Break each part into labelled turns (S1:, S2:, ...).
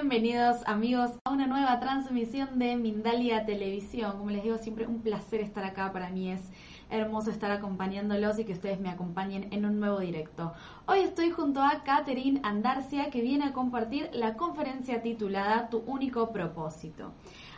S1: Bienvenidos amigos a una nueva transmisión de Mindalia Televisión. Como les digo, siempre un placer estar acá. Para mí es hermoso estar acompañándolos y que ustedes me acompañen en un nuevo directo. Hoy estoy junto a Catherine Andarcia que viene a compartir la conferencia titulada Tu único propósito.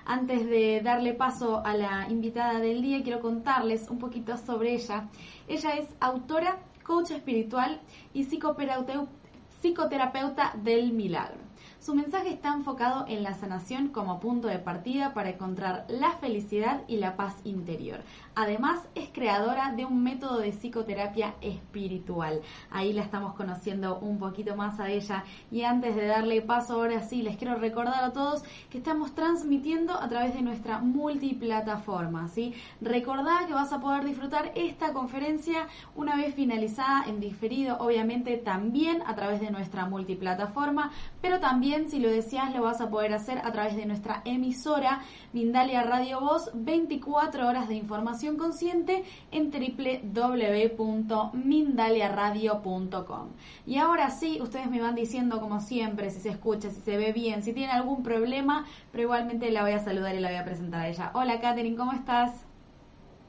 S1: Antes de darle paso a la invitada del día, quiero contarles un poquito sobre ella. Ella es autora, coach espiritual y psicoterapeuta del milagro. Su mensaje está enfocado en la sanación como punto de partida para encontrar la felicidad y la paz interior. Además, es creadora de un método de psicoterapia espiritual. Ahí la estamos conociendo un poquito más a ella. Y antes de darle paso, ahora sí, les quiero recordar a todos que estamos transmitiendo a través de nuestra multiplataforma. ¿sí? Recordá que vas a poder disfrutar esta conferencia una vez finalizada en diferido, obviamente también a través de nuestra multiplataforma, pero también si lo deseas lo vas a poder hacer a través de nuestra emisora Mindalia Radio Voz, 24 horas de información consciente en www.mindaliaradio.com. Y ahora sí, ustedes me van diciendo como siempre, si se escucha, si se ve bien, si tiene algún problema, pero igualmente la voy a saludar y la voy a presentar a ella. Hola Katherine, ¿cómo estás?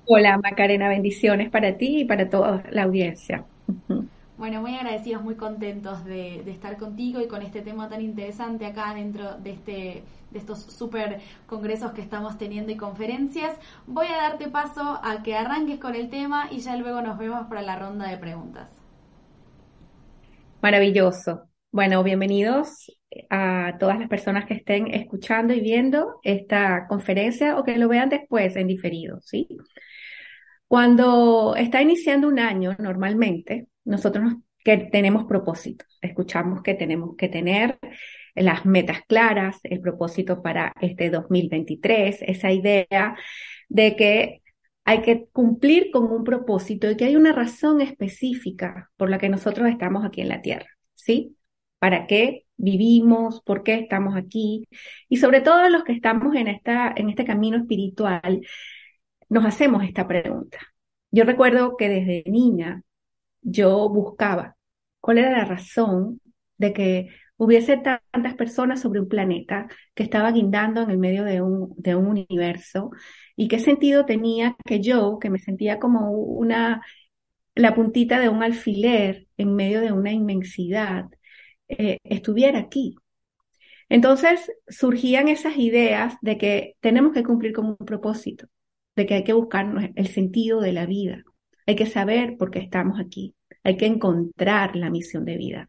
S2: Hola Macarena, bendiciones para ti y para toda la audiencia.
S1: Bueno, muy agradecidos, muy contentos de, estar contigo y con este tema tan interesante acá dentro de este de estos super congresos que estamos teniendo y conferencias. Voy a darte paso a que arranques con el tema y ya luego nos vemos para la ronda de preguntas.
S2: Maravilloso. Bueno, bienvenidos a todas las personas que estén escuchando y viendo esta conferencia o que lo vean después en diferido, ¿sí? Cuando está iniciando un año, normalmente, nosotros que tenemos propósitos, escuchamos que tenemos que tener las metas claras, el propósito para este 2023, esa idea de que hay que cumplir con un propósito y que hay una razón específica por la que nosotros estamos aquí en la Tierra, ¿sí? ¿Para qué vivimos? ¿Por qué estamos aquí? Y sobre todo los que estamos en, esta, en este camino espiritual, nos hacemos esta pregunta. Yo recuerdo que desde niña yo buscaba cuál era la razón de que hubiese tantas personas sobre un planeta que estaba guindando en el medio de un, de un universo y qué sentido tenía que yo, que me sentía como una, la puntita de un alfiler en medio de una inmensidad, eh, estuviera aquí. Entonces surgían esas ideas de que tenemos que cumplir con un propósito, de que hay que buscar el sentido de la vida, hay que saber por qué estamos aquí, hay que encontrar la misión de vida.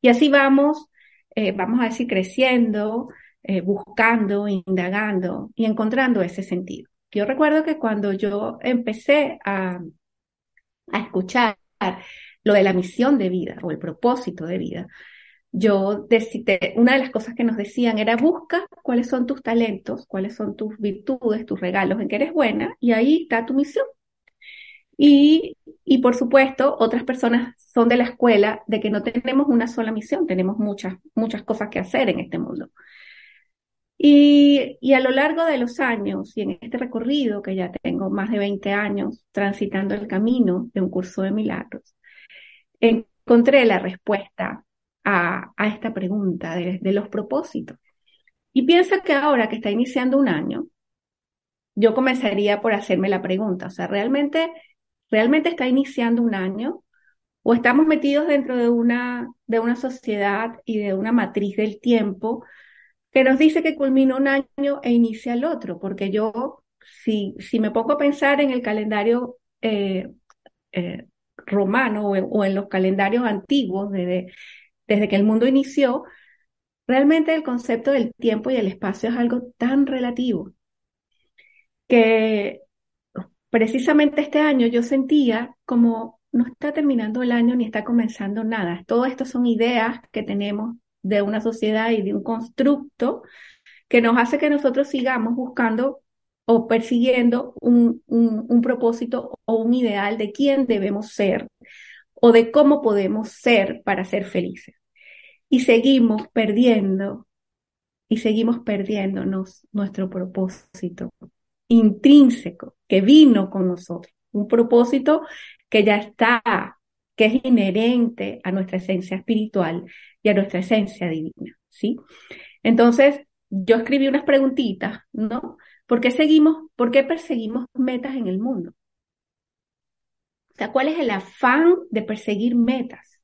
S2: Y así vamos, eh, vamos a decir, creciendo, eh, buscando, indagando y encontrando ese sentido. Yo recuerdo que cuando yo empecé a, escuchar lo de la misión de vida o el propósito de vida, yo decidí, una de las cosas que nos decían era busca cuáles son tus talentos, cuáles son tus virtudes, tus regalos, en que eres buena, y ahí está tu misión. Y, y por supuesto, otras personas son de la escuela de que no tenemos una sola misión, tenemos muchas, muchas cosas que hacer en este mundo. Y, y, a lo largo de los años y en este recorrido, que ya tengo más de 20 años transitando el camino de un curso de milagros, encontré la respuesta a, a esta pregunta de, de, los propósitos. Y pienso que ahora que está iniciando un año, yo comenzaría por hacerme la pregunta, o sea, ¿realmente ¿Realmente está iniciando un año? ¿O estamos metidos dentro de una, de una sociedad y de una matriz del tiempo que nos dice que culmina un año e inicia el otro, porque yo, si, si me pongo a pensar en el calendario eh, eh, romano o en, los calendarios antiguos, desde, desde que el mundo inició, realmente el concepto del tiempo y el espacio es algo tan relativo que precisamente este año yo sentía como no está terminando el año ni está comenzando nada. Todo esto son ideas que tenemos de una sociedad y de un constructo que nos hace que nosotros sigamos buscando o persiguiendo un, un, propósito o un ideal de quién debemos ser o de cómo podemos ser para ser felices. Y seguimos perdiendo y seguimos perdiéndonos nuestro propósito intrínseco que vino con nosotros, un propósito que ya está, que es inherente a nuestra esencia espiritual y a nuestra esencia divina, ¿sí? Entonces, yo escribí unas preguntitas, ¿no? ¿Por qué seguimos, por qué perseguimos metas en el mundo? O ¿cuál es el afán de perseguir metas?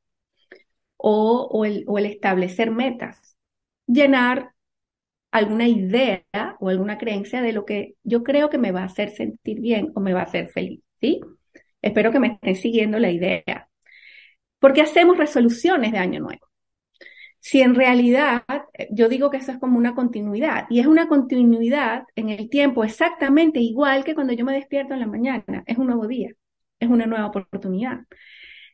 S2: O, el, o el establecer metas. Llenar alguna idea o alguna creencia de lo que yo creo que me va a hacer sentir bien o me va a hacer feliz, ¿sí? Espero que me estén siguiendo la idea. ¿Por qué hacemos resoluciones de año nuevo? Si en realidad yo digo que eso es como una continuidad y es una continuidad en el tiempo exactamente igual que cuando yo me despierto en la mañana, es un nuevo día, es una nueva oportunidad.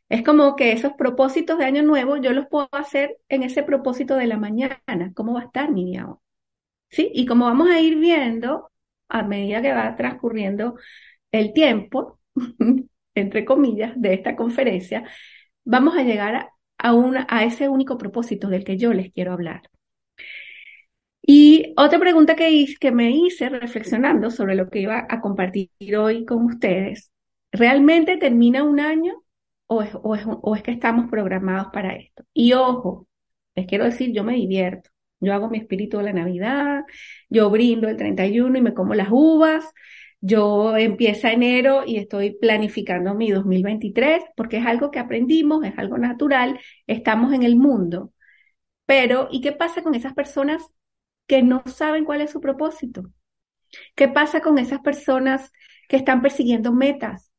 S2: Es como que esos propósitos de año nuevo yo los puedo hacer en ese propósito de la mañana. ¿Cómo va a estar mi día ¿Sí? Y como vamos a ir viendo a medida que va transcurriendo el tiempo, entre comillas, de esta conferencia, vamos a llegar a, a, a ese único propósito del que yo les quiero hablar. Y otra pregunta que, que me hice reflexionando sobre lo que iba a compartir hoy con ustedes, ¿realmente termina un año o es, o, es, o es, que estamos programados para esto? Y ojo, les quiero decir, yo me divierto. Yo hago mi espíritu de la Navidad, yo brindo el 31 y me como las uvas, yo empiezo enero y estoy planificando mi 2023 porque es algo que aprendimos, es algo natural, estamos en el mundo. Pero, ¿y qué pasa con esas personas que no saben cuál es su propósito? ¿Qué pasa con esas personas que están persiguiendo metas?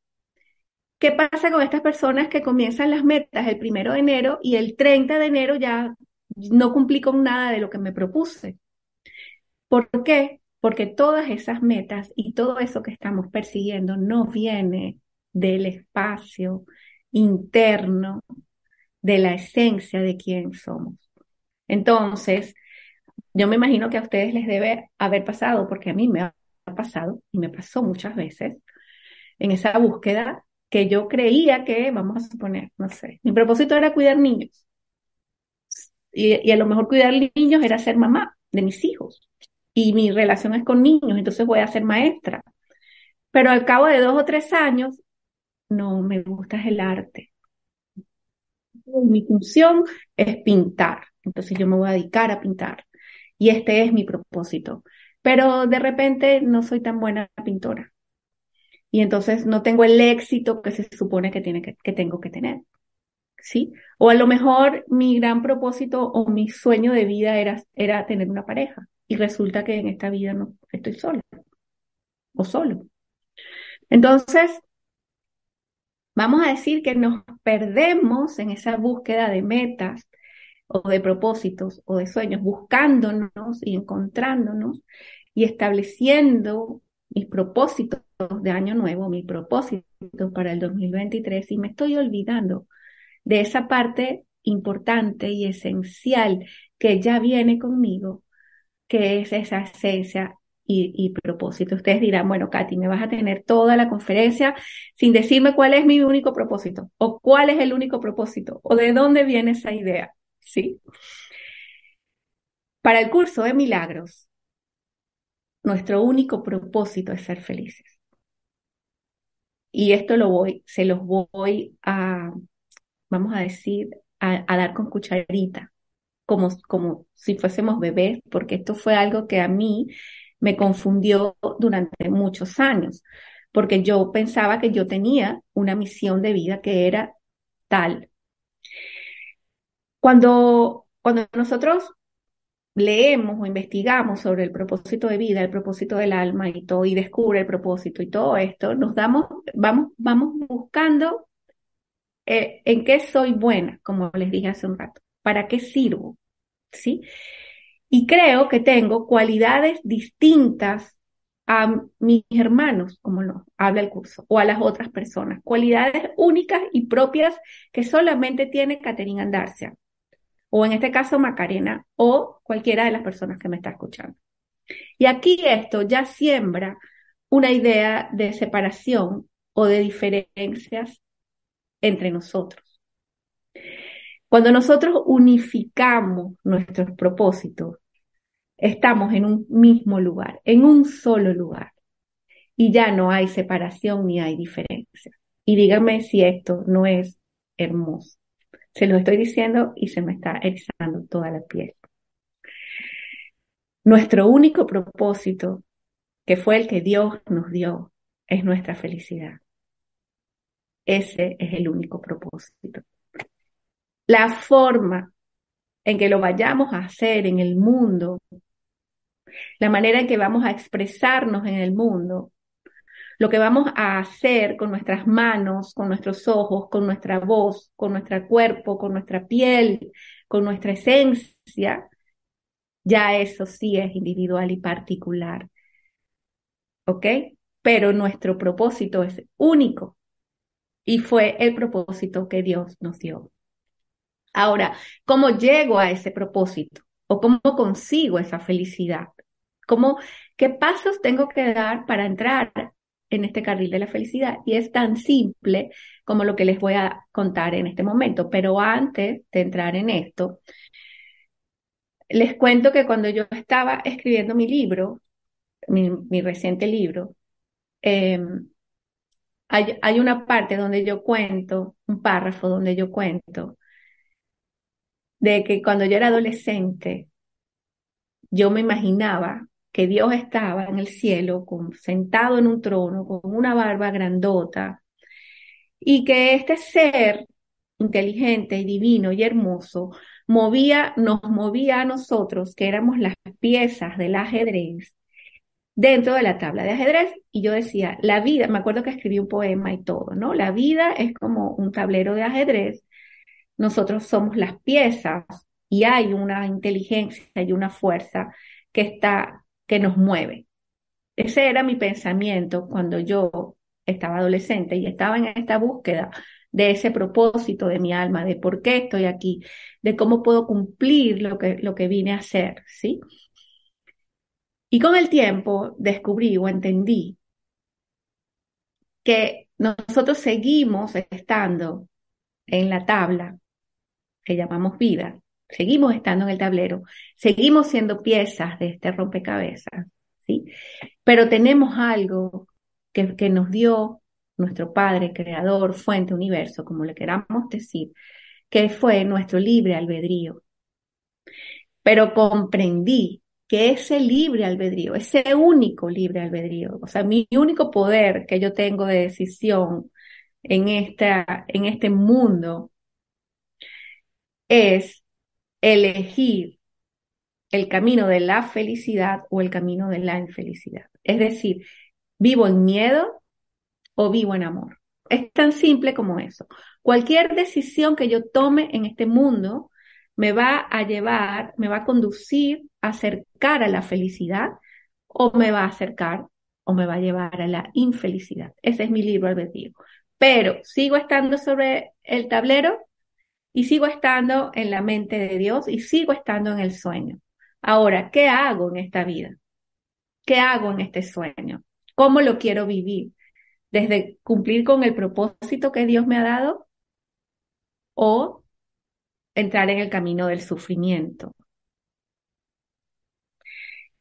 S2: ¿Qué pasa con estas personas que comienzan las metas el primero de enero y el 30 de enero ya no cumplí con nada de lo que me propuse? ¿Por qué? porque todas esas metas y todo eso que estamos persiguiendo no viene del espacio interno, de la esencia de quién somos. Entonces, yo me imagino que a ustedes les debe haber pasado, porque a mí me ha pasado y me pasó muchas veces, en esa búsqueda que yo creía que, vamos a suponer, no sé, mi propósito era cuidar niños. Y, a lo mejor cuidar niños era ser mamá de mis hijos y mi relación es con niños, entonces voy a ser maestra. Pero al cabo de dos o tres años, no me gusta el arte. Mi función es pintar, entonces yo me voy a dedicar a pintar. Y este es mi propósito. Pero de repente no soy tan buena pintora. Y entonces no tengo el éxito que se supone que, tiene que, que tengo que tener. ¿Sí? O a lo mejor mi gran propósito o mi sueño de vida era, era tener una pareja y resulta que en esta vida no estoy sola o solo. Entonces, vamos a decir que nos perdemos en esa búsqueda de metas o de propósitos o de sueños, buscándonos y encontrándonos y estableciendo mis propósitos de año nuevo, mi propósito para el 2023 y me estoy olvidando de esa parte importante y esencial que ya viene conmigo qué es esa esencia y, propósito. Ustedes dirán, bueno, Katy, me vas a tener toda la conferencia sin decirme cuál es mi único propósito o cuál es el único propósito o de dónde viene esa idea, ¿sí? Para el curso de milagros, nuestro único propósito es ser felices. Y esto lo voy, se los voy a, vamos a decir, a dar con cucharita como, como si fuésemos bebés, porque esto fue algo que a mí me confundió durante muchos años, porque yo pensaba que yo tenía una misión de vida que era tal. Cuando, cuando nosotros leemos o investigamos sobre el propósito de vida, el propósito del alma y todo, y descubre el propósito y todo esto, nos damos, vamos, vamos buscando eh, en qué soy buena, como les dije hace un rato, para qué sirvo, ¿sí? Y creo que tengo cualidades distintas a mis hermanos, como lo habla el curso, o a las otras personas, cualidades únicas y propias que solamente tiene Caterina Andarcia, o en este caso Macarena, o cualquiera de las personas que me está escuchando. Y aquí esto ya siembra una idea de separación o de diferencias entre nosotros. Cuando nosotros unificamos nuestros propósitos, estamos en un mismo lugar, en un solo lugar. Y ya no hay separación ni hay diferencia. Y dígame si esto no es hermoso. Se lo estoy diciendo y se me está erizando toda la piel. Nuestro único propósito, que fue el que Dios nos dio, es nuestra felicidad. Ese es el único propósito. La forma en que lo vayamos a hacer en el mundo, la manera en que vamos a expresarnos en el mundo, lo que vamos a hacer con nuestras manos, con nuestros ojos, con nuestra voz, con nuestro cuerpo, con nuestra piel, con nuestra esencia, ya eso sí es individual y particular. ¿Ok? Pero nuestro propósito es único y fue el propósito que Dios nos dio. Ahora, ¿cómo llego a ese propósito? ¿O cómo consigo esa felicidad? ¿Cómo, ¿Qué pasos tengo que dar para entrar en este carril de la felicidad? Y es tan simple como lo que les voy a contar en este momento. Pero antes de entrar en esto, les cuento que cuando yo estaba escribiendo mi libro, mi, reciente libro, em, hay, una parte donde yo cuento, un párrafo donde yo cuento de que cuando yo era adolescente, yo me imaginaba que Dios estaba en el cielo, sentado en un trono, con una barba grandota, y que este ser inteligente y divino y hermoso movía, nos movía a nosotros, que éramos las piezas del ajedrez, dentro de la tabla de ajedrez. Y yo decía, la vida, me acuerdo que escribí un poema y todo, ¿no? La vida es como un tablero de ajedrez nosotros somos las piezas y hay una inteligencia y una fuerza que está, que nos mueve. Ese era mi pensamiento cuando yo estaba adolescente y estaba en esta búsqueda de ese propósito de mi alma, de por qué estoy aquí, de cómo puedo cumplir lo que, lo que vine a hacer, ¿sí? Y con el tiempo descubrí o entendí que nosotros seguimos estando en la tabla que llamamos vida, seguimos estando en el tablero, seguimos siendo piezas de este rompecabezas, ¿sí? Pero tenemos algo que, que nos dio nuestro Padre, Creador, Fuente, Universo, como le queramos decir, que fue nuestro libre albedrío. Pero comprendí que ese libre albedrío, ese único libre albedrío, o sea, mi único poder que yo tengo de decisión en, esta, en este mundo es elegir el camino de la felicidad o el camino de la infelicidad. Es decir, vivo en miedo o vivo en amor. Es tan simple como eso. Cualquier decisión que yo tome en este mundo me va a llevar, me va a conducir a acercar a la felicidad o me va a acercar o me va a llevar a la infelicidad. Ese es mi libro albedrío. Pero sigo estando sobre el tablero y sigo estando en la mente de Dios y sigo estando en el sueño. Ahora, ¿qué hago en esta vida? ¿Qué hago en este sueño? ¿Cómo lo quiero vivir? ¿Desde cumplir con el propósito que Dios me ha dado? ¿O entrar en el camino del sufrimiento?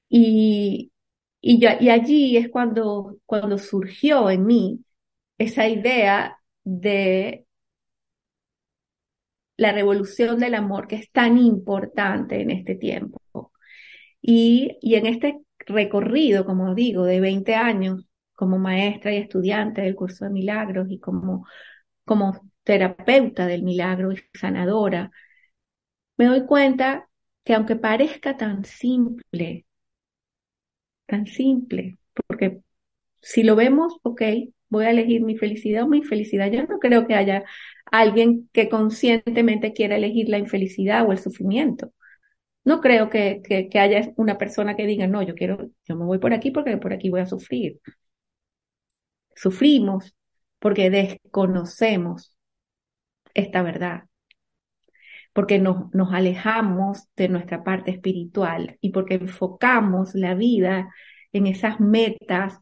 S2: Y, y, y allí es cuando, cuando surgió en mí esa idea de la revolución del amor que es tan importante en este tiempo. Y, y en este recorrido, como digo, de 20 años como maestra y estudiante del curso de milagros y como, como terapeuta del milagro y sanadora, me doy cuenta que aunque parezca tan simple, tan simple, porque si lo vemos, ok, voy a elegir mi felicidad o mi infelicidad. Yo no creo que haya alguien que conscientemente quiera elegir la infelicidad o el sufrimiento. No creo que, que, haya una persona que diga, no, yo quiero, yo me voy por aquí porque por aquí voy a sufrir. Sufrimos porque desconocemos esta verdad, porque nos, nos alejamos de nuestra parte espiritual y porque enfocamos la vida en esas metas,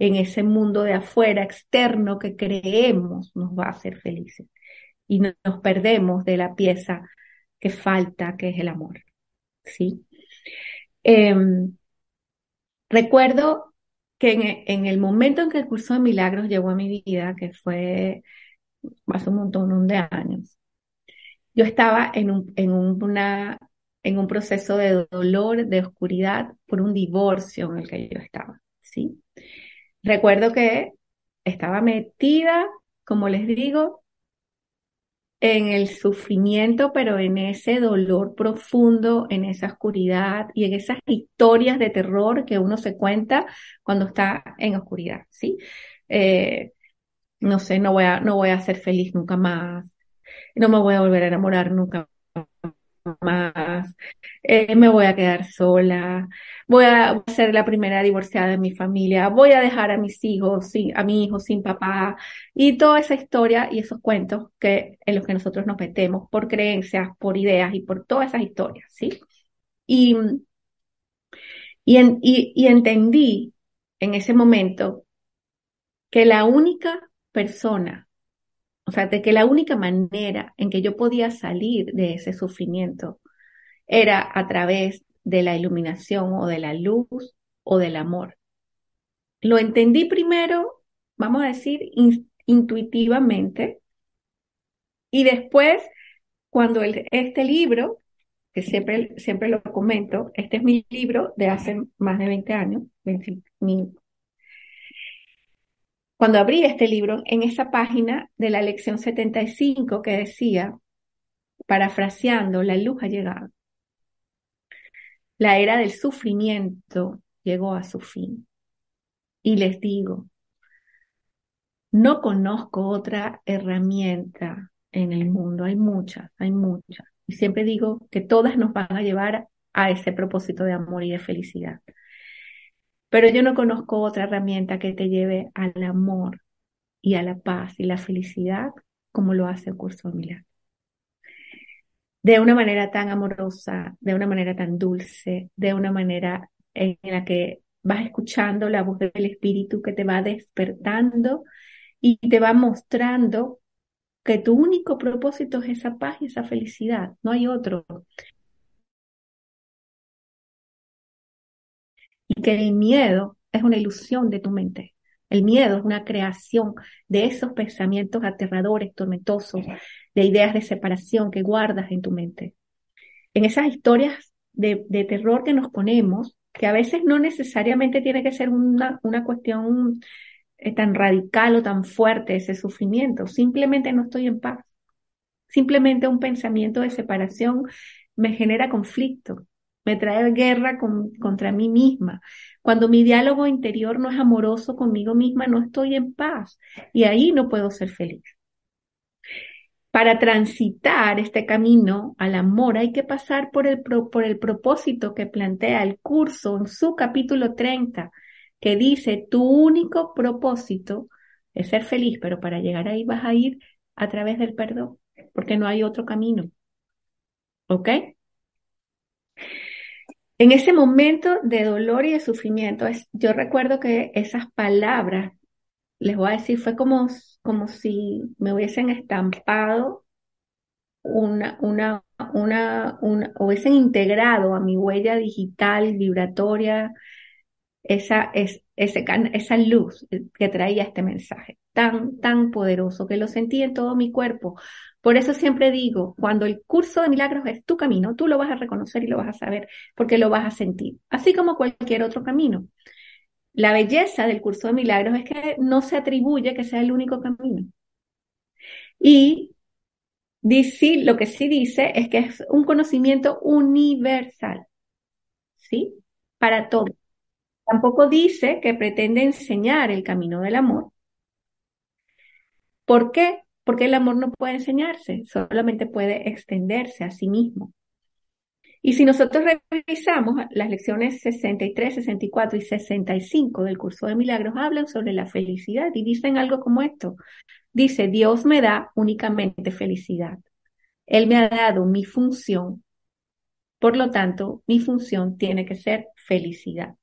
S2: en ese mundo de afuera, externo, que creemos nos va a hacer felices. Y nos perdemos de la pieza que falta, que es el amor. ¿sí? Em, recuerdo que en, el momento en que el curso de milagros llegó a mi vida, que fue hace un montón de años, yo estaba en un, en una, en un proceso de dolor, de oscuridad, por un divorcio en el que yo estaba, ¿sí? Recuerdo que estaba metida, como les digo, en el sufrimiento, pero en ese dolor profundo, en esa oscuridad y en esas historias de terror que uno se cuenta cuando está en oscuridad, ¿sí? Eh, no sé, no voy a, no voy a ser feliz nunca más, no me voy a volver a enamorar nunca más, eh, me voy a quedar sola, voy a ser la primera divorciada de mi familia, voy a dejar a mis hijos, sin, a mi hijo sin papá, y toda esa historia y esos cuentos que, en los que nosotros nos metemos por creencias, por ideas y por todas esas historias, ¿sí? Y, y, y entendí en ese momento que la única persona o sea, de que la única manera en que yo podía salir de ese sufrimiento era a través de la iluminación o de la luz o del amor. Lo entendí primero, vamos a decir, intuitivamente, y después, cuando este libro, que siempre, siempre lo comento, este es mi libro de hace más de 20 años, cuando abrí este libro, en esa página de la lección 75 que decía, parafraseando, la luz ha llegado. La era del sufrimiento llegó a su fin. Y les digo, no conozco otra herramienta en el mundo, hay muchas, hay muchas. Y siempre digo que todas nos van a llevar a ese propósito de amor y de felicidad. Pero yo no conozco otra herramienta que te lleve al amor y a la paz y la felicidad como lo hace el curso de milagros. De una manera tan amorosa, de una manera tan dulce, de una manera en la que vas escuchando la voz del Espíritu que te va despertando y te va mostrando que tu único propósito es esa paz y esa felicidad, no hay otro. Que el miedo es una ilusión de tu mente. El miedo es una creación de esos pensamientos aterradores, tormentosos, de ideas de separación que guardas en tu mente. En esas historias de, terror que nos ponemos, que a veces no necesariamente tiene que ser una, una cuestión eh, tan radical o tan fuerte ese sufrimiento, simplemente no estoy en paz. Simplemente un pensamiento de separación me genera conflicto, me trae guerra contra mí misma. Cuando mi diálogo interior no es amoroso conmigo misma, no estoy en paz y ahí no puedo ser feliz. Para transitar este camino al amor hay que pasar por el, por el propósito que plantea el curso en su capítulo 30, que dice, tu único propósito es ser feliz, pero para llegar ahí vas a ir a través del perdón, porque no hay otro camino. ¿Ok? En ese momento de dolor y de sufrimiento, yo recuerdo que esas palabras, les voy a decir, fue como, como si me hubiesen estampado una, una, una, una, hubiesen integrado a mi huella digital, vibratoria, esa, es, ese, esa luz que traía este mensaje, tan, tan poderoso, que lo sentí en todo mi cuerpo, por eso siempre digo, cuando el curso de milagros es tu camino, tú lo vas a reconocer y lo vas a saber porque lo vas a sentir, así como cualquier otro camino. La belleza del curso de milagros es que no se atribuye que sea el único camino. Y Dice, lo que sí dice es que es un conocimiento universal, ¿sí? Para todos. Tampoco dice que pretende enseñar el camino del amor. ¿Por qué? Porque el amor no puede enseñarse, solamente puede extenderse a sí mismo. Y si nosotros revisamos las lecciones 63, 64 y 65 del curso de milagros, hablan sobre la felicidad y dicen algo como esto. Dice, Dios me da únicamente felicidad. Él me ha dado mi función. Por lo tanto, mi función tiene que ser felicidad.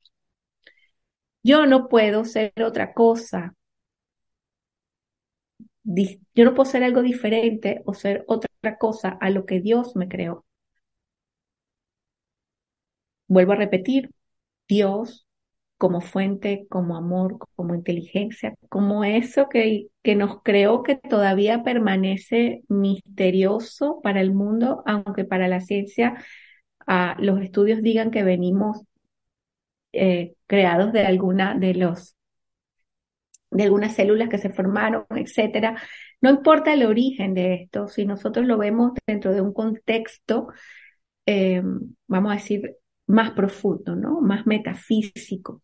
S2: Yo no puedo ser otra cosa. Yo no puedo ser algo diferente o ser otra cosa a lo que Dios me creó. Vuelvo a repetir, Dios como fuente, como amor, como inteligencia, como eso que, que nos creó que todavía permanece misterioso para el mundo, aunque para la ciencia ah, los estudios digan que venimos eh, creados de alguna de los de algunas células que se formaron, etcétera. No importa el origen de esto, si nosotros lo vemos dentro de un contexto, eh, vamos a decir, más profundo, ¿no? Más metafísico.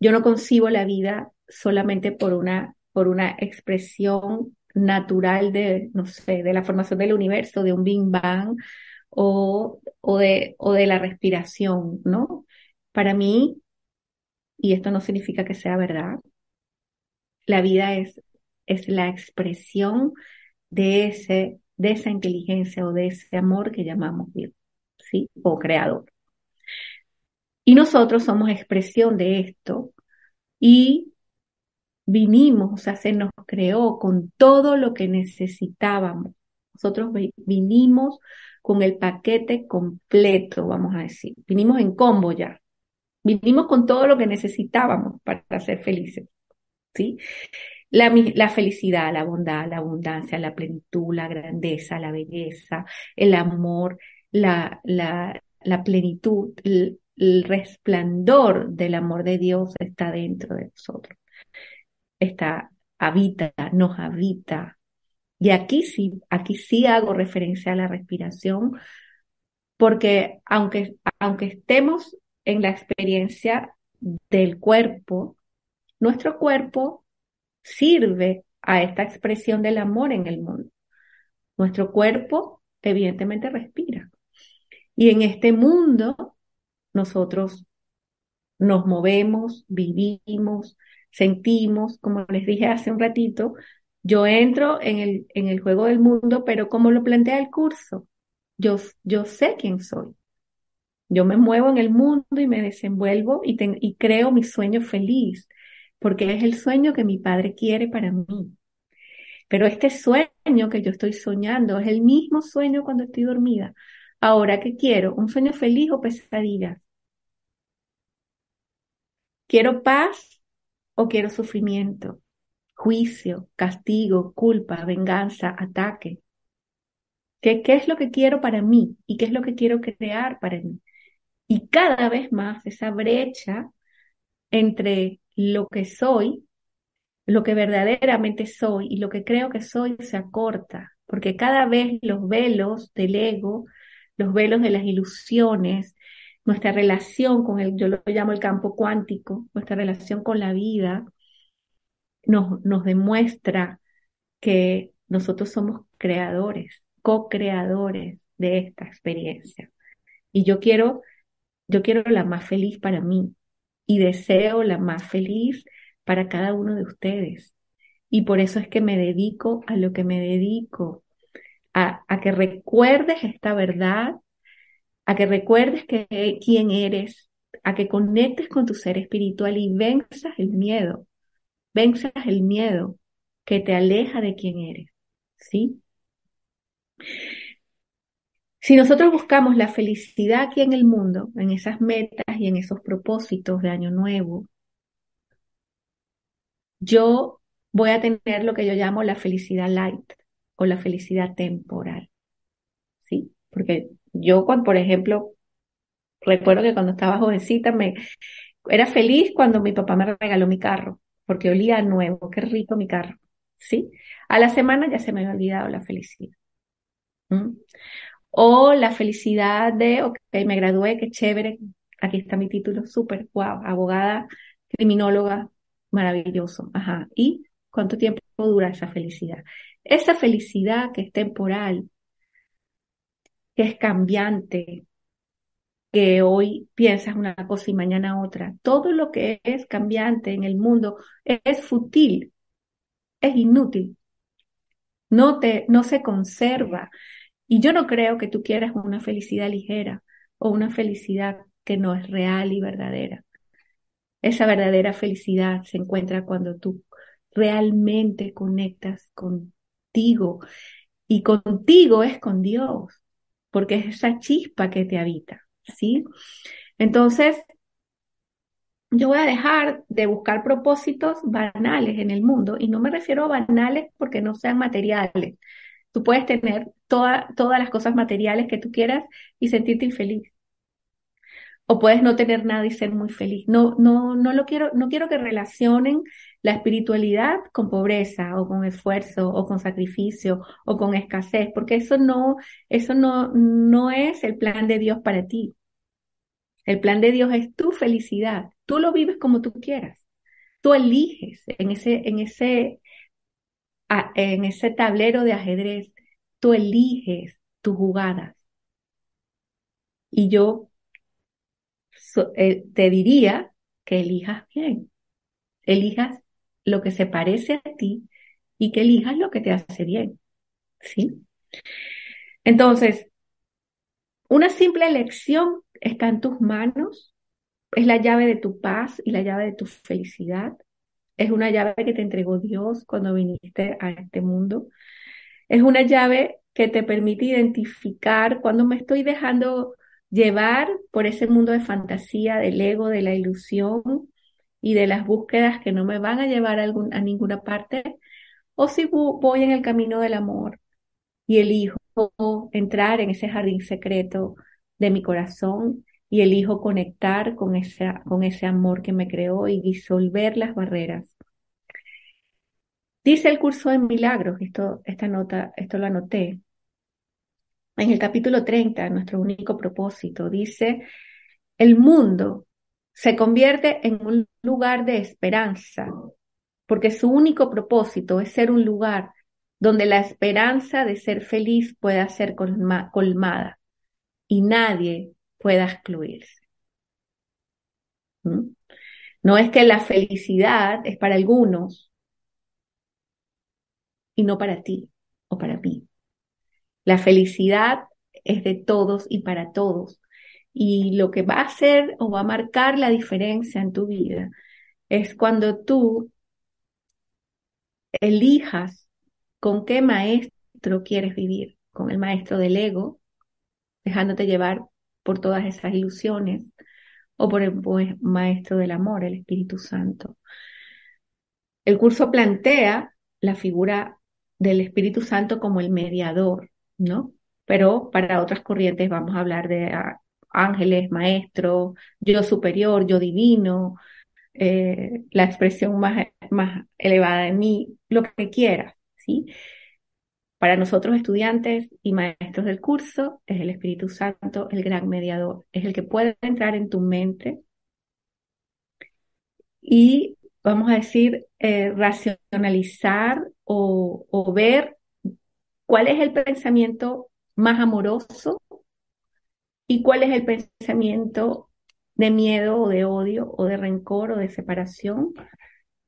S2: Yo no concibo la vida solamente por una, por una expresión natural de, no sé, de la formación del universo, de un Big Bang o, o, de, o de la respiración, ¿no? Para mí, y esto no significa que sea verdad, la vida es, es la expresión de, ese, de esa inteligencia o de ese amor que llamamos Dios, ¿sí? O creador. Y nosotros somos expresión de esto y vinimos, o sea, se nos creó con todo lo que necesitábamos. Nosotros vinimos con el paquete completo, vamos a decir. Vinimos en combo ya. Vinimos con todo lo que necesitábamos para ser felices. La, felicidad, la bondad, la abundancia, la plenitud, la grandeza, la belleza, el amor, la plenitud, el, el, resplandor del amor de Dios está dentro de nosotros. Está, habita, nos habita. Y aquí sí, aquí sí hago referencia a la respiración, porque aunque, aunque estemos en la experiencia del cuerpo, nuestro cuerpo sirve a esta expresión del amor en el mundo. Nuestro cuerpo evidentemente respira. Y en este mundo nosotros nos movemos, vivimos, sentimos, como les dije hace un ratito, yo entro en el, en el juego del mundo, pero como lo plantea el curso, yo, yo sé quién soy. Yo me muevo en el mundo y me desenvuelvo y, y creo mi sueño feliz, porque es el sueño que mi padre quiere para mí. Pero este sueño que yo estoy soñando es el mismo sueño cuando estoy dormida. Ahora, ¿qué quiero? ¿Un sueño feliz o pesadilla? ¿Quiero paz o quiero sufrimiento? Juicio, castigo, culpa, venganza, ataque. ¿Qué, ¿Qué es lo que quiero para mí y qué es lo que quiero crear para mí? Y cada vez más esa brecha entre lo que soy, lo que verdaderamente soy y lo que creo que soy se acorta, porque cada vez los velos del ego, los velos de las ilusiones, nuestra relación con el, yo lo llamo el campo cuántico, nuestra relación con la vida, nos, nos demuestra que nosotros somos creadores, co-creadores de esta experiencia. Y yo quiero yo quiero la más feliz para mí y deseo la más feliz para cada uno de ustedes. Y por eso es que me dedico a lo que me dedico, a, que recuerdes esta verdad, a que recuerdes que, quién eres, a que conectes con tu ser espiritual y venzas el miedo, venzas el miedo que te aleja de quién eres, ¿sí? Si nosotros buscamos la felicidad aquí en el mundo, en esas metas y en esos propósitos de año nuevo, yo voy a tener lo que yo llamo la felicidad light o la felicidad temporal. ¿Sí? Porque yo, cuando, por ejemplo, recuerdo que cuando estaba jovencita me era feliz cuando mi papá me regaló mi carro, porque olía nuevo, qué rico mi carro. ¿sí? A la semana ya se me había olvidado la felicidad. O la felicidad de, ok, me gradué, qué chévere, aquí está mi título, súper, wow, abogada, criminóloga, maravilloso, ajá. ¿Y cuánto tiempo dura esa felicidad? Esa felicidad que es temporal, que es cambiante, que hoy piensas una cosa y mañana otra. Todo lo que es cambiante en el mundo es, fútil, es inútil, no, te, no se conserva. Y yo no creo que tú quieras una felicidad ligera o una felicidad que no es real y verdadera. Esa verdadera felicidad se encuentra cuando tú realmente conectas contigo y contigo es con Dios, porque es esa chispa que te habita. ¿sí? Entonces, yo voy a dejar de buscar propósitos banales en el mundo y no me refiero a banales porque no sean materiales. Tú puedes tener todas las cosas materiales que tú quieras y sentirte infeliz. O puedes no tener nada y ser muy feliz. No, no, no lo quiero, no quiero que relacionen la espiritualidad con pobreza o con esfuerzo o con sacrificio o con escasez, porque eso no, eso no, no es el plan de Dios para ti. El plan de Dios es tu felicidad. Tú lo vives como tú quieras. Tú eliges en ese, en ese, en ese tablero de ajedrez, tú eliges tus jugadas. Y yo eh, te diría que elijas bien. Elijas lo que se parece a ti y que elijas lo que te hace bien. ¿Sí? Entonces, una simple elección está en tus manos, es la llave de tu paz y la llave de tu felicidad. Es una llave que te entregó Dios cuando viniste a este mundo. Es una llave que te permite identificar cuando me estoy dejando llevar por ese mundo de fantasía, del ego, de la ilusión y de las búsquedas que no me van a llevar a, ninguna parte, o si voy en el camino del amor y elijo entrar en ese jardín secreto de mi corazón y elijo conectar con ese, con ese amor que me creó y disolver las barreras. Dice el curso de milagros, esto, esta nota, esto lo anoté, en el capítulo 30, nuestro único propósito, dice, el mundo se convierte en un lugar de esperanza, porque su único propósito es ser un lugar donde la esperanza de ser feliz pueda ser colmada y nadie pueda excluirse. ¿Mm? No es que la felicidad es para algunos y no para ti o para mí. La felicidad es de todos y para todos. Y lo que va a hacer o va a marcar la diferencia en tu vida es cuando tú elijas con qué maestro quieres vivir, con el maestro del ego dejándote llevar por todas esas ilusiones, o por el maestro del amor, el Espíritu Santo. El curso plantea la figura del Espíritu Santo como el mediador, ¿no? Pero para otras corrientes vamos a hablar de ah, ángeles, maestro, yo superior, yo divino, eh, la expresión más, más elevada de mí, lo que quieras, ¿sí? Para nosotros estudiantes y maestros del curso es el Espíritu Santo el gran mediador, es el que puede entrar en tu mente y, vamos a decir, eh, racionalizar o, o ver cuál es el pensamiento más amoroso y cuál es el pensamiento de miedo o de odio o de rencor o de separación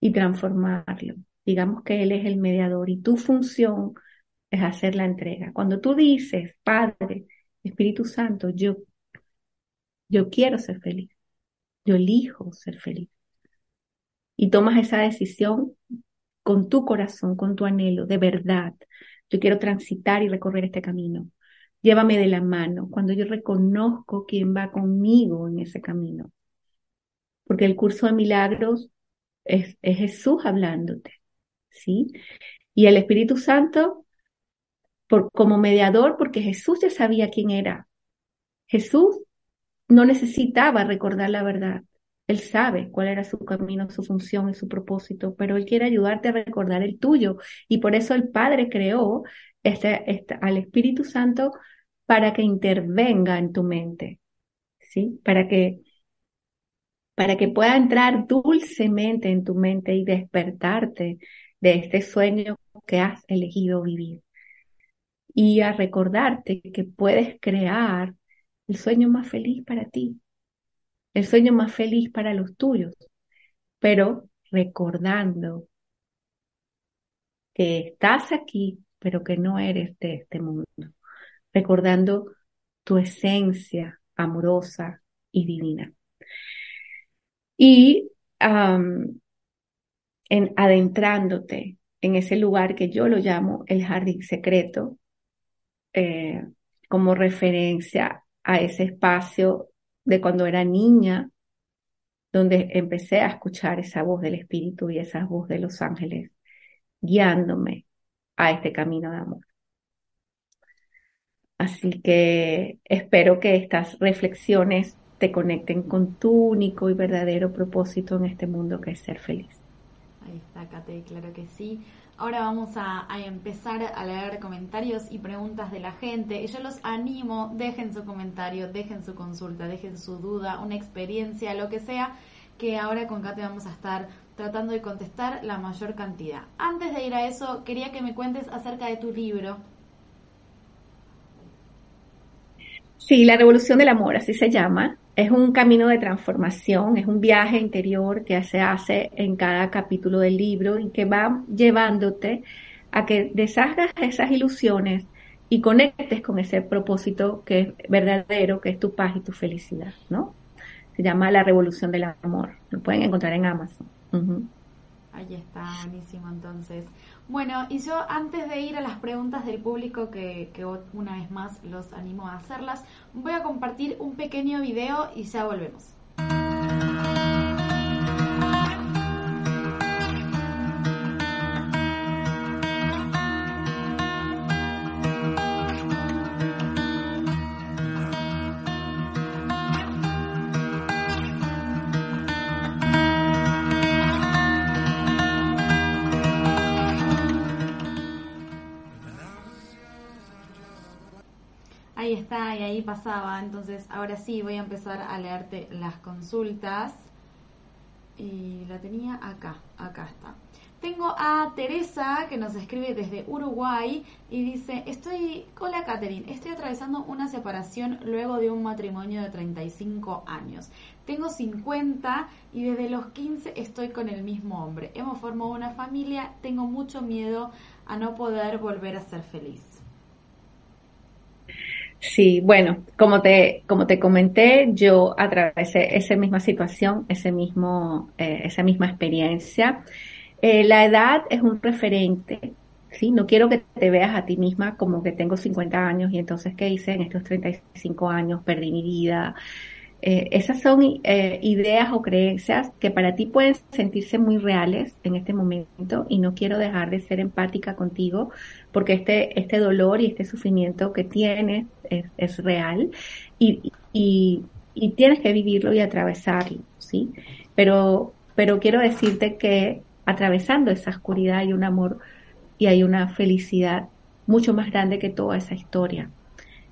S2: y transformarlo. Digamos que Él es el mediador y tu función es hacer la entrega. Cuando tú dices, Padre, Espíritu Santo, yo, yo quiero ser feliz, yo elijo ser feliz. Y tomas esa decisión con tu corazón, con tu anhelo, de verdad. Yo quiero transitar y recorrer este camino. Llévame de la mano cuando yo reconozco quién va conmigo en ese camino. Porque el curso de milagros es, es Jesús hablándote, ¿sí? Y el Espíritu Santo como mediador porque Jesús ya sabía quién era. Jesús no necesitaba recordar la verdad. Él sabe cuál era su camino, su función y su propósito, pero Él quiere ayudarte a recordar el tuyo. Y por eso el Padre creó este, este, al Espíritu Santo para que intervenga en tu mente, ¿sí? Para que, para que pueda entrar dulcemente en tu mente y despertarte de este sueño que has elegido vivir. Y a recordarte que puedes crear el sueño más feliz para ti, el sueño más feliz para los tuyos, pero recordando que estás aquí, pero que no eres de este mundo, recordando tu esencia amorosa y divina. Y en adentrándote en ese lugar que yo lo llamo el jardín secreto, eh, como referencia a ese espacio de cuando era niña, donde empecé a escuchar esa voz del Espíritu y esa voz de los ángeles, guiándome a este camino de amor. Así que espero que estas reflexiones te conecten con tu único y verdadero propósito en este mundo que es ser feliz.
S1: Ahí está, Kate, claro que sí. Ahora vamos a, empezar a leer comentarios y preguntas de la gente. Y yo los animo, dejen su comentario, dejen su consulta, dejen su duda, una experiencia, lo que sea, que ahora con Kate vamos a estar tratando de contestar la mayor cantidad. Antes de ir a eso, quería que me cuentes acerca de tu libro.
S2: Sí, La Revolución del Amor, así se llama es un camino de transformación, es un viaje interior que se hace en cada capítulo del libro y que va llevándote a que deshagas esas ilusiones y conectes con ese propósito que es verdadero, que es tu paz y tu felicidad, ¿no? Se llama La Revolución del Amor. Lo pueden encontrar en Amazon.
S1: Ahí está, buenísimo entonces. Bueno, y yo antes de ir a las preguntas del público, que, que, una vez más los animo a hacerlas, voy a compartir un pequeño video y ya volvemos. Ahí pasaba. Entonces, ahora sí voy a empezar a leerte las consultas. Y la tenía acá, acá está. Tengo a Teresa que nos escribe desde Uruguay y dice, estoy, hola Catherine, estoy atravesando una separación luego de un matrimonio de 35 años. Tengo 50 y desde los 15 estoy con el mismo hombre. Hemos formado una familia, tengo mucho miedo a no poder volver a ser feliz.
S2: Sí, bueno, como te, como te comenté, yo atravesé esa misma situación, ese mismo, eh, esa misma experiencia. Eh, la edad es un referente, ¿sí? No quiero que te veas a ti misma como que tengo 50 años y entonces, ¿qué hice en estos 35 años? Perdí mi vida, eh, esas son eh, ideas o creencias que para ti pueden sentirse muy reales en este momento y no quiero dejar de ser empática contigo porque este, este dolor y este sufrimiento que tienes es, real y, y, y, tienes que vivirlo y atravesarlo, ¿sí? Pero, pero quiero decirte que atravesando esa oscuridad hay un amor y hay una felicidad mucho más grande que toda esa historia.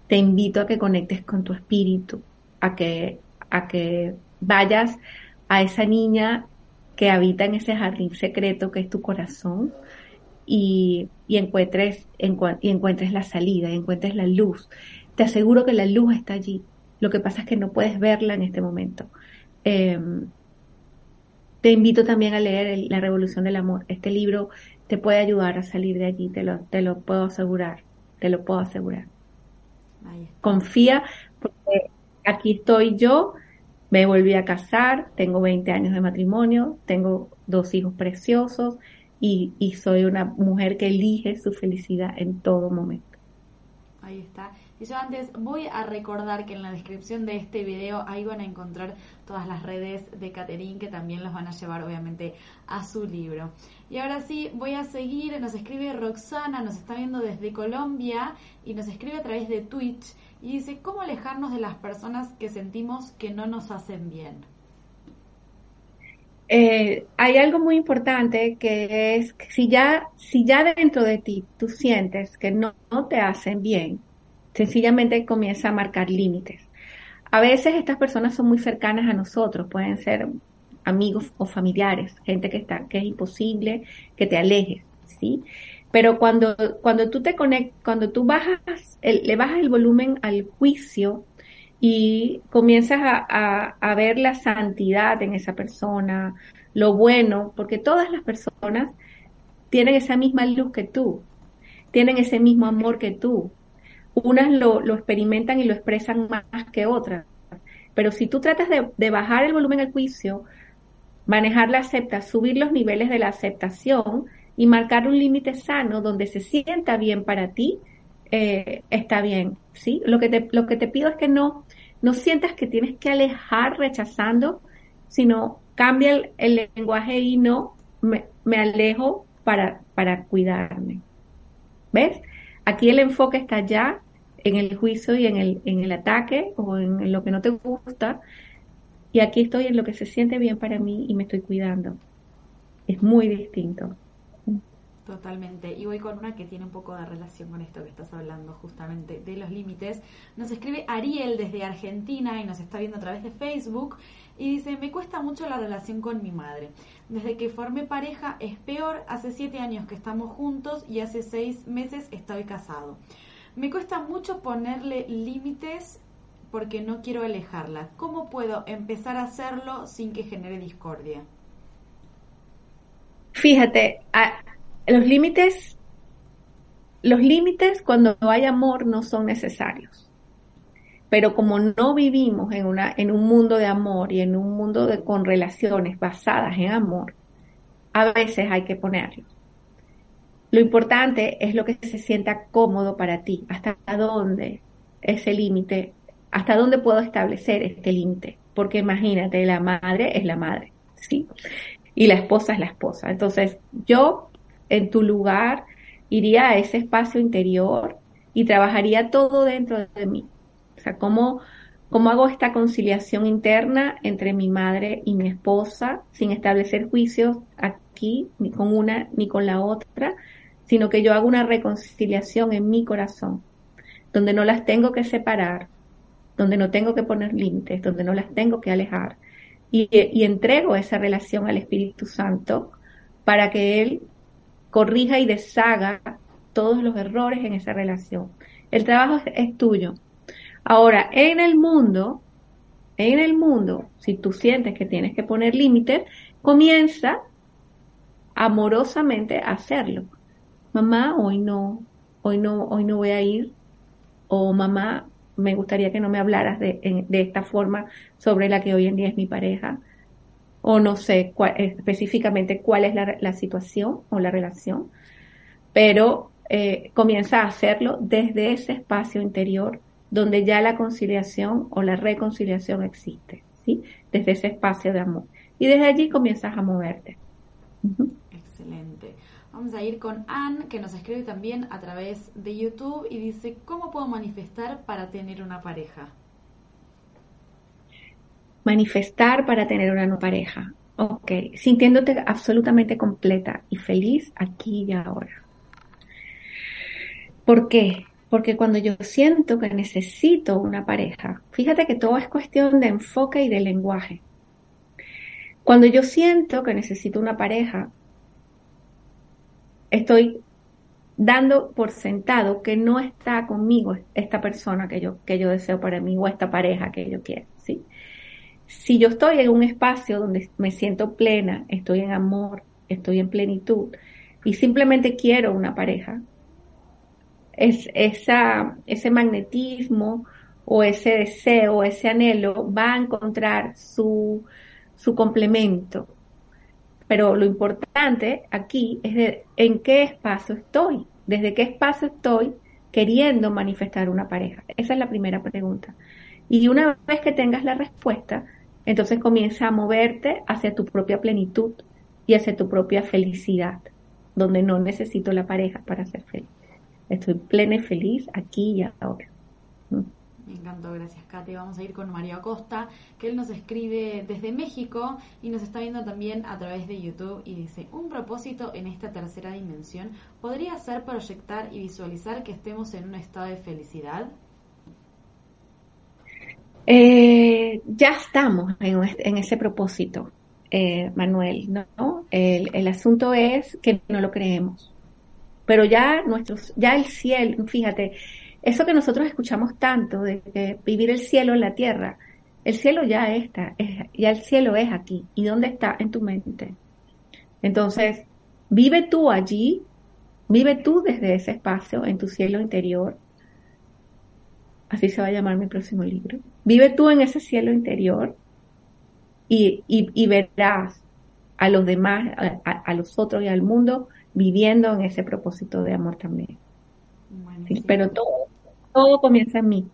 S2: Te invito a que conectes con tu espíritu, a que, a que vayas a esa niña que habita en ese jardín secreto que es tu corazón y, y encuentres, y encuentres la salida, y encuentres la luz. Te aseguro que la luz está allí. Lo que pasa es que no puedes verla en este momento. Em, te invito también a leer La Revolución del Amor. Este libro te puede ayudar a salir de allí, te lo, te lo puedo asegurar, te lo puedo asegurar. Confía porque aquí estoy yo, me volví a casar, tengo 20 años de matrimonio, tengo dos hijos preciosos y, soy una mujer que elige su felicidad en todo momento.
S1: Ahí está. Y yo antes voy a recordar que en la descripción de este video ahí van a encontrar todas las redes de Caterín que también los van a llevar obviamente a su libro. Y ahora sí, voy a seguir, nos escribe Roxana, nos está viendo desde Colombia y nos escribe a través de Twitch y dice, ¿cómo alejarnos de las personas que sentimos que no nos hacen bien?
S2: eh, hay algo muy importante que es si ya, si ya dentro de ti tú sientes que no, te hacen bien, sencillamente comienza a marcar límites. A veces estas personas son muy cercanas a nosotros, pueden ser amigos o familiares, gente que está, que es imposible que te alejes, ¿sí? Pero cuando, cuando tú te conectas, cuando tú bajas, le bajas el volumen al juicio y comienzas a, ver la santidad en esa persona, lo bueno, porque todas las personas tienen esa misma luz que tú, tienen ese mismo amor que tú. Unas lo, experimentan y lo expresan más que otras. Pero si tú tratas de, de bajar el volumen al juicio, manejar la aceptación, subir los niveles de la aceptación y marcar un límite sano donde se sienta bien para ti, eh, está bien, ¿sí? Lo que, te, lo que te pido es que no, no sientas que tienes que alejar rechazando, sino cambia el, lenguaje y no me, alejo para, para cuidarme. ¿Ves? Aquí el enfoque está ya en el juicio y en el, en el ataque o en lo que no te gusta. Y aquí estoy en lo que se siente bien para mí y me estoy cuidando. Es muy distinto.
S1: Totalmente. Y voy con una que tiene un poco de relación con esto que estás hablando justamente de los límites. Nos escribe Ariel desde Argentina y nos está viendo a través de Facebook y dice, me cuesta mucho la relación con mi madre. Desde que formé pareja es peor, hace siete años que estamos juntos y hace seis meses estoy casado. Me cuesta mucho ponerle límites porque no quiero alejarla. ¿Cómo puedo empezar a hacerlo sin que genere discordia?
S2: Fíjate, los límites, los límites cuando hay amor no son necesarios. Pero como no vivimos en, una, en un mundo de amor y en un mundo de, con relaciones basadas en amor, a veces hay que ponerlos. Lo importante es lo que se sienta cómodo para ti, hasta dónde ese límite, hasta dónde puedo establecer este límite, porque imagínate, la madre es la madre, ¿sí? Y la esposa es la esposa. Entonces, yo en tu lugar, iría a ese espacio interior y trabajaría todo dentro de mí. O sea, ¿cómo, cómo hago esta conciliación interna entre mi madre y mi esposa sin establecer juicios aquí, ni con una ni con la otra, sino que yo hago una reconciliación en mi corazón, donde no las tengo que separar, donde no tengo que poner límites, donde no las tengo que alejar. Y, y entrego esa relación al Espíritu Santo para que Él corrija y deshaga todos los errores en esa relación. El trabajo es, tuyo. Ahora, en el mundo, en el mundo, si tú sientes que tienes que poner límites, comienza amorosamente a hacerlo. Mamá, hoy no, hoy no, hoy no voy a ir. O mamá, me gustaría que no me hablaras de, de esta forma sobre la que hoy en día es mi pareja o no sé específicamente cuál es la, situación o la relación, pero eh, comienza a hacerlo desde ese espacio interior donde ya la conciliación o la reconciliación existe, ¿sí? Desde ese espacio de amor. Y desde allí comienzas a moverte.
S1: Excelente. Vamos a ir con Anne, que nos escribe también a través de YouTube y dice, ¿cómo puedo manifestar para tener una pareja?
S2: Manifestar para tener una nueva pareja. Ok, sintiéndote absolutamente completa y feliz aquí y ahora. ¿Por qué? Porque cuando yo siento que necesito una pareja, fíjate que todo es cuestión de enfoque y de lenguaje. Cuando yo siento que necesito una pareja, estoy dando por sentado que no está conmigo esta persona que yo, que yo deseo para mí o esta pareja que yo quiero. Si yo estoy en un espacio donde me siento plena, estoy en amor, estoy en plenitud y simplemente quiero una pareja, es esa, ese magnetismo o ese deseo, ese anhelo va a encontrar su, su complemento. Pero lo importante aquí es de en qué espacio estoy, desde qué espacio estoy queriendo manifestar una pareja. Esa es la primera pregunta. Y una vez que tengas la respuesta, entonces comienza a moverte hacia tu propia plenitud y hacia tu propia felicidad, donde no necesito la pareja para ser feliz. Estoy plena y feliz aquí y ahora.
S1: Me encantó, gracias Kate. Vamos a ir con Mario Acosta, que él nos escribe desde México y nos está viendo también a través de YouTube y dice, un propósito en esta tercera dimensión podría ser proyectar y visualizar que estemos en un estado de felicidad.
S2: Eh, ya estamos en, ese propósito, eh, Manuel, ¿no? El, asunto es que no lo creemos. Pero ya nuestros, ya el cielo, fíjate, eso que nosotros escuchamos tanto de que vivir el cielo en la tierra, el cielo ya está, ya el cielo es aquí. ¿Y dónde está? En tu mente. Entonces, vive tú allí, vive tú desde ese espacio, en tu cielo interior. Así se va a llamar mi próximo libro. Vive tú en ese cielo interior y, y, verás a los demás, a, los otros y al mundo viviendo en ese propósito de amor también. Pero todo todo comienza en mí.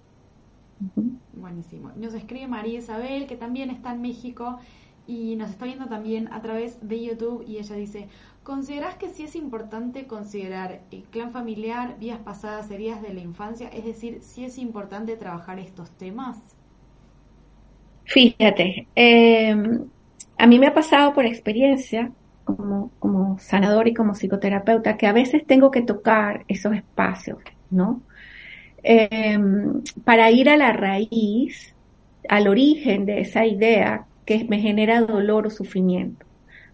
S1: Buenísimo. Nos escribe María Isabel, que también está en México y nos está viendo también a través de YouTube y ella dice, ¿considerás que sí es importante considerar el clan familiar, vías pasadas, heridas de la infancia? Es decir, ¿sí es importante trabajar estos temas?
S2: Fíjate, em, a mí me ha pasado por experiencia como, como sanador y como psicoterapeuta que a veces tengo que tocar esos espacios, ¿no? Em, para ir a la raíz, al origen de esa idea que me genera dolor o sufrimiento.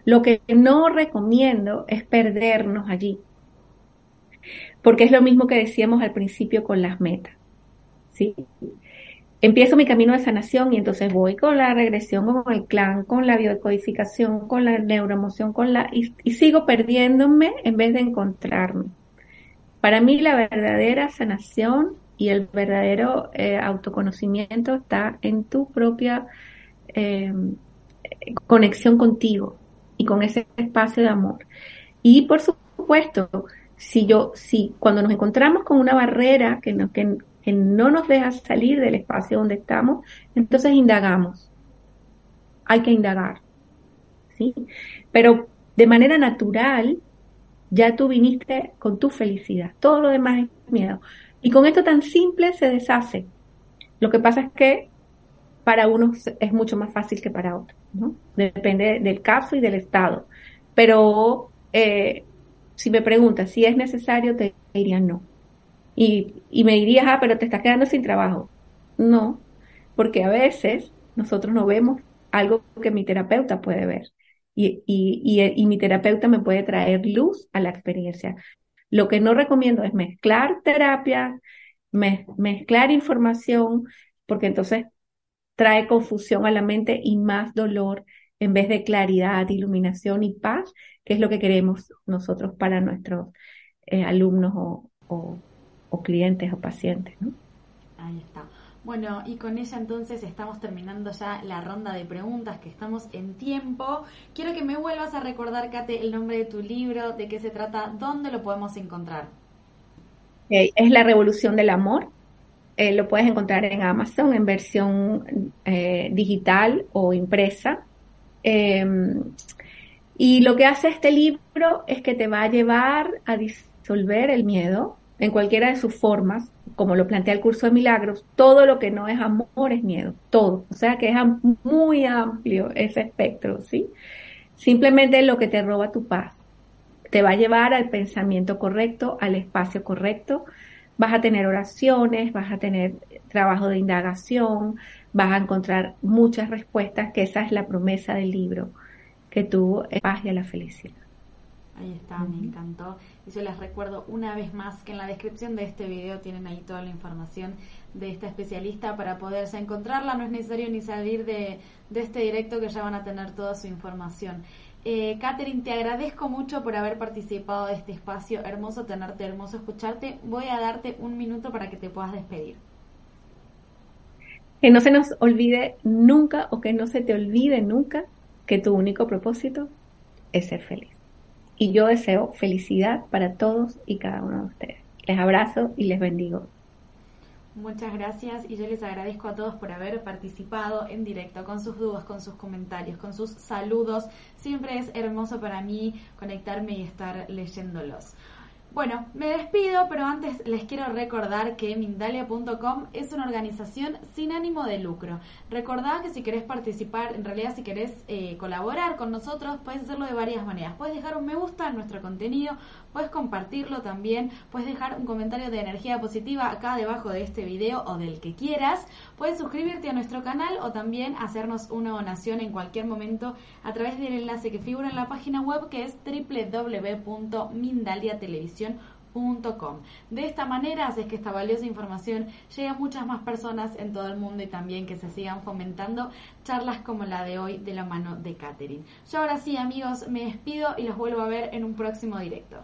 S2: Lo que no recomiendo es perdernos allí, porque es lo mismo que decíamos al principio con las metas. ¿sí? Empiezo mi camino de sanación y entonces voy con la regresión, con el clan, con la biocodificación, con la neuroemoción, con la y sigo perdiéndome en vez de encontrarme. Para mí la verdadera sanación y el verdadero eh, autoconocimiento está en tu propia eh, conexión contigo y con ese espacio de amor. Y por supuesto, si yo, si cuando nos encontramos con una barrera que, no, que, que no nos deja salir del espacio donde estamos, entonces indagamos. Hay que indagar. ¿sí? Pero de manera natural, ya tú viniste con tu felicidad. Todo lo demás es miedo. Y con esto tan simple se deshace. Lo que pasa es que para unos es mucho más fácil que para otros, ¿no? Depende del caso y del estado. Pero eh, si me preguntas si es necesario, te diría no. Y, y me dirías, ah, pero te estás quedando sin trabajo. No, porque a veces nosotros no vemos algo que mi terapeuta puede ver. Y, y, y, mi terapeuta me puede traer luz a la experiencia. Lo que no recomiendo es mezclar terapias, mezclar información, porque entonces trae confusión a la mente y más dolor en vez de claridad, iluminación y paz, que es lo que queremos nosotros para nuestros eh, alumnos o, clientes o pacientes. ¿no?
S1: Ahí está. Bueno, y con ella entonces estamos terminando ya la ronda de preguntas, que estamos en tiempo. Quiero que me vuelvas a recordar, Kate, el nombre de tu libro, de qué se trata, dónde lo podemos encontrar.
S2: es La Revolución del Amor. Eh, lo puedes encontrar en Amazon en versión eh, digital o impresa. Em, y lo que hace este libro es que te va a llevar a disolver el miedo en cualquiera de sus formas, como lo plantea el curso de milagros, todo lo que no es amor es miedo, todo. O sea que es muy amplio ese espectro, ¿sí? Simplemente lo que te roba tu paz. Te va a llevar al pensamiento correcto, al espacio correcto. Vas a tener oraciones, vas a tener trabajo de indagación, vas a encontrar muchas respuestas, que esa es la promesa del libro, que tú paz y a la felicidad.
S1: Ahí está, me encantó. Yo les recuerdo una vez más que en la descripción de este video tienen ahí toda la información de esta especialista para poderse encontrarla. No es necesario ni salir de, este directo que ya van a tener toda su información. Eh, Catherine, te agradezco mucho por haber participado de este espacio. Hermoso tenerte, hermoso escucharte. Voy a darte un minuto para que te puedas despedir.
S2: Que no se nos olvide nunca o que no se te olvide nunca que tu único propósito es ser feliz y yo deseo felicidad para todos y cada uno de ustedes. Les abrazo y les bendigo.
S1: Muchas gracias y yo les agradezco a todos por haber participado en directo con sus dudas, con sus comentarios, con sus saludos. Siempre es hermoso para mí conectarme y estar leyéndolos. Bueno, me despido, pero antes les quiero recordar que Mindalia.com es una organización sin ánimo de lucro. Recordad que si querés participar, en realidad si querés eh, colaborar con nosotros, puedes hacerlo de varias maneras. Puedes dejar un me gusta en nuestro contenido, puedes compartirlo también, puedes dejar un comentario de energía positiva acá debajo de este video o del que quieras. Puedes suscribirte a nuestro canal o también hacernos una donación en cualquier momento a través del enlace que figura en la página web que es www.mindaliatelevisión de esta manera haces que esta valiosa información llegue a muchas más personas en todo el mundo y también que se sigan fomentando charlas como la de hoy de la mano de Catherine. Yo ahora sí amigos me despido y los vuelvo a ver en un próximo directo.